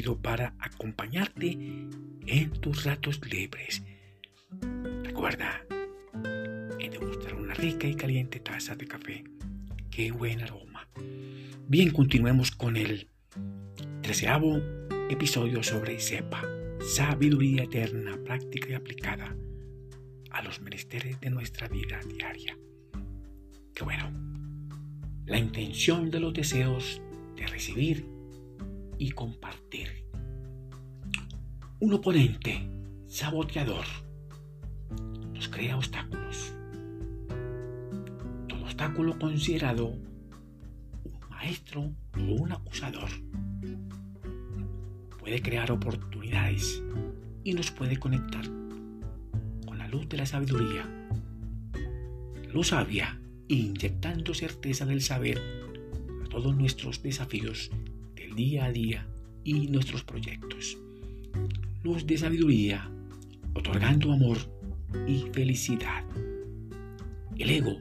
para acompañarte en tus ratos libres. Recuerda en degustar una rica y caliente taza de café. Qué buen aroma. Bien, continuemos con el treceavo episodio sobre SEPA, sabiduría eterna, práctica y aplicada a los menesteres de nuestra vida diaria. Qué bueno. La intención de los deseos de recibir y compartir. Un oponente saboteador nos crea obstáculos. Todo obstáculo considerado un maestro o un acusador puede crear oportunidades y nos puede conectar con la luz de la sabiduría. Luz sabia, inyectando certeza del saber a todos nuestros desafíos día a día y nuestros proyectos. Luz de sabiduría, otorgando amor y felicidad. El ego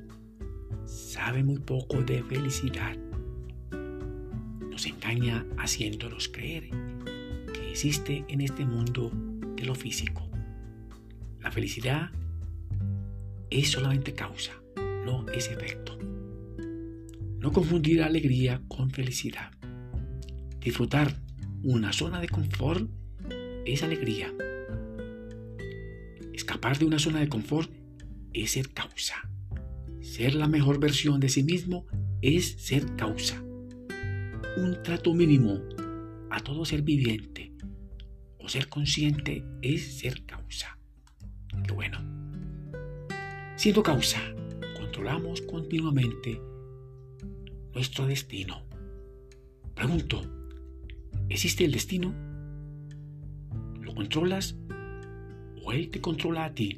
sabe muy poco de felicidad. Nos engaña haciéndonos creer existe en este mundo de lo físico. La felicidad es solamente causa, no es efecto. No confundir alegría con felicidad. Disfrutar una zona de confort es alegría. Escapar de una zona de confort es ser causa. Ser la mejor versión de sí mismo es ser causa. Un trato mínimo a todo ser viviente o ser consciente es ser causa. Qué bueno. Siendo causa, controlamos continuamente nuestro destino. Pregunto, ¿existe el destino? ¿Lo controlas o él te controla a ti?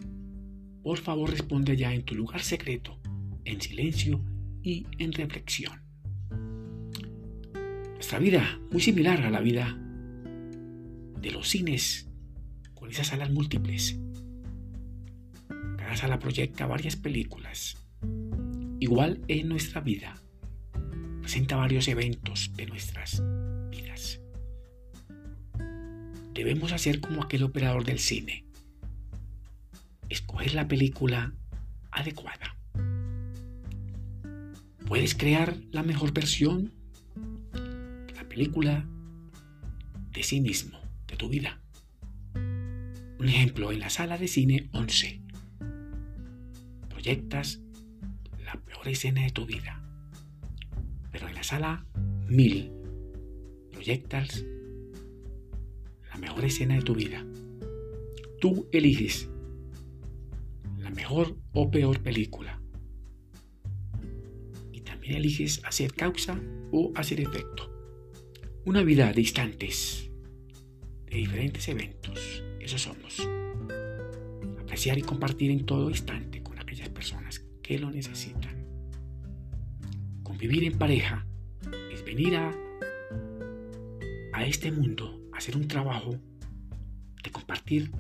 Por favor responde allá en tu lugar secreto, en silencio y en reflexión. Nuestra vida, muy similar a la vida de los cines con esas salas múltiples. Cada sala proyecta varias películas. Igual en nuestra vida. Presenta varios eventos de nuestras vidas. Debemos hacer como aquel operador del cine. Escoger la película adecuada. Puedes crear la mejor versión de la película de sí mismo tu vida. Un ejemplo, en la sala de cine 11, proyectas la peor escena de tu vida. Pero en la sala 1000, proyectas mejor escena de tu vida. Tú eliges la mejor o peor película. Y también eliges hacer causa o hacer efecto. Una vida de instantes diferentes eventos. Eso somos. Apreciar y compartir en todo instante con aquellas personas que lo necesitan. Convivir en pareja es venir a, a este mundo hacer un trabajo de compartir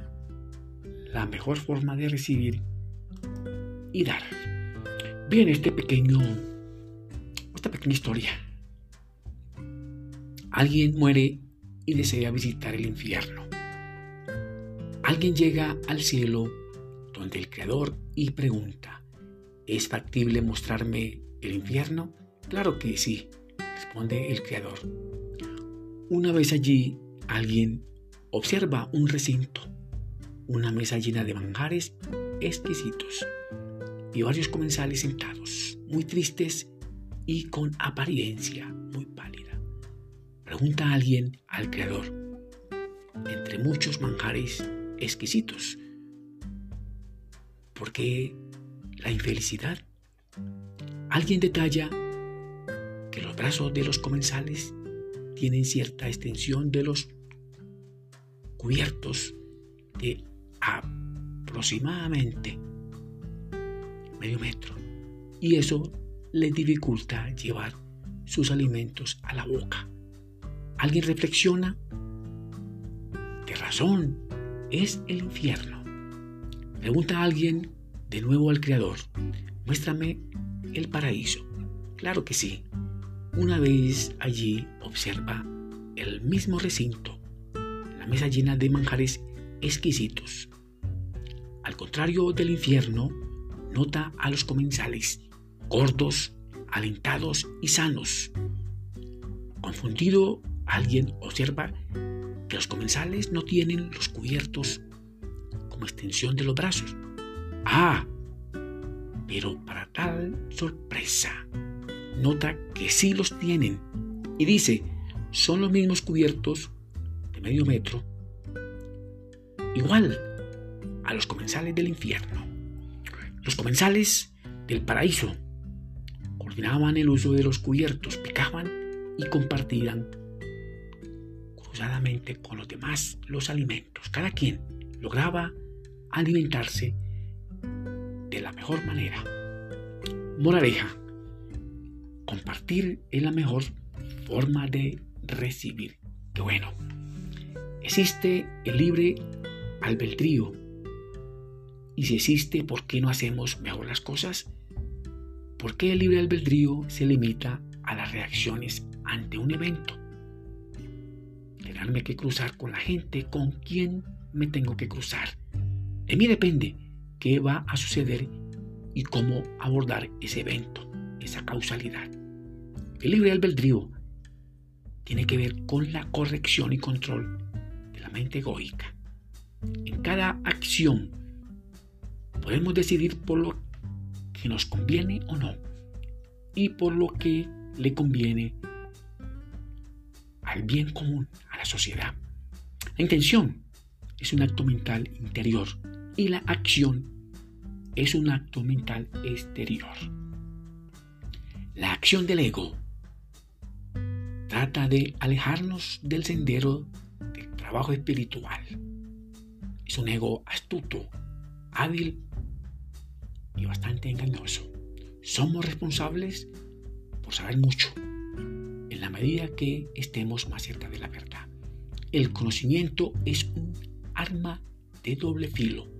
la mejor forma de recibir y dar. Bien, este pequeño, esta pequeña historia. Alguien muere y desea visitar el infierno. Alguien llega al cielo donde el Creador y pregunta, ¿es factible mostrarme el infierno? Claro que sí, responde el Creador. Una vez allí, alguien observa un recinto, una mesa llena de manjares exquisitos y varios comensales sentados, muy tristes y con apariencia muy pálida. Pregunta a alguien al Creador, entre muchos manjares exquisitos, ¿por qué la infelicidad? Alguien detalla que los brazos de los comensales tienen cierta extensión de los cubiertos de aproximadamente medio metro y eso les dificulta llevar sus alimentos a la boca. Alguien reflexiona, ¿qué razón es el infierno? Pregunta a alguien de nuevo al Creador, muéstrame el paraíso. Claro que sí. Una vez allí observa el mismo recinto, la mesa llena de manjares exquisitos. Al contrario del infierno, nota a los comensales, gordos, alentados y sanos. Confundido, alguien observa que los comensales no tienen los cubiertos como extensión de los brazos. Ah, pero para tal sorpresa, nota que sí los tienen y dice, son los mismos cubiertos de medio metro, igual a los comensales del infierno. Los comensales del paraíso coordinaban el uso de los cubiertos, picaban y compartían cruzadamente con los demás los alimentos. Cada quien lograba alimentarse de la mejor manera. Moraleja. Compartir es la mejor forma de recibir. Que bueno. Existe el libre albedrío. Y si existe, ¿por qué no hacemos mejor las cosas? ¿Por qué el libre albedrío se limita a las reacciones ante un evento? Tenerme que cruzar con la gente con quien me tengo que cruzar. De mí depende qué va a suceder y cómo abordar ese evento, esa causalidad. El libre albedrío tiene que ver con la corrección y control de la mente egoica. En cada acción podemos decidir por lo que nos conviene o no y por lo que le conviene al bien común, a la sociedad. La intención es un acto mental interior y la acción es un acto mental exterior. La acción del ego trata de alejarnos del sendero del trabajo espiritual. Es un ego astuto, hábil y bastante engañoso. Somos responsables por saber mucho, en la medida que estemos más cerca de la verdad. El conocimiento es un arma de doble filo.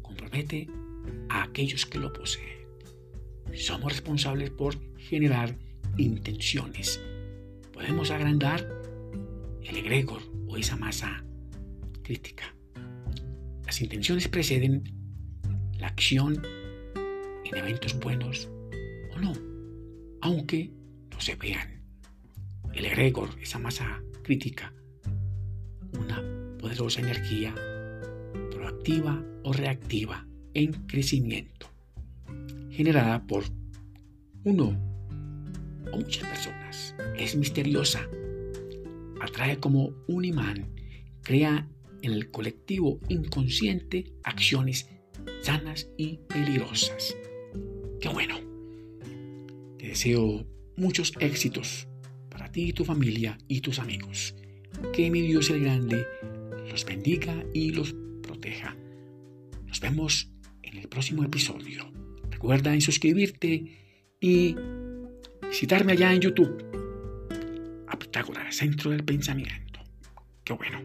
Compromete a aquellos que lo poseen. Somos responsables por generar intenciones podemos agrandar el egregor o esa masa crítica. Las intenciones preceden la acción en eventos buenos o no, aunque no se vean. El egregor, esa masa crítica, una poderosa energía proactiva o reactiva en crecimiento, generada por uno muchas personas. Es misteriosa. Atrae como un imán. Crea en el colectivo inconsciente acciones sanas y peligrosas. Qué bueno. Te deseo muchos éxitos para ti tu familia y tus amigos. Que mi Dios el Grande los bendiga y los proteja. Nos vemos en el próximo episodio. Recuerda en suscribirte y visitarme allá en YouTube a Pitágoras, Centro del Pensamiento. Qué bueno.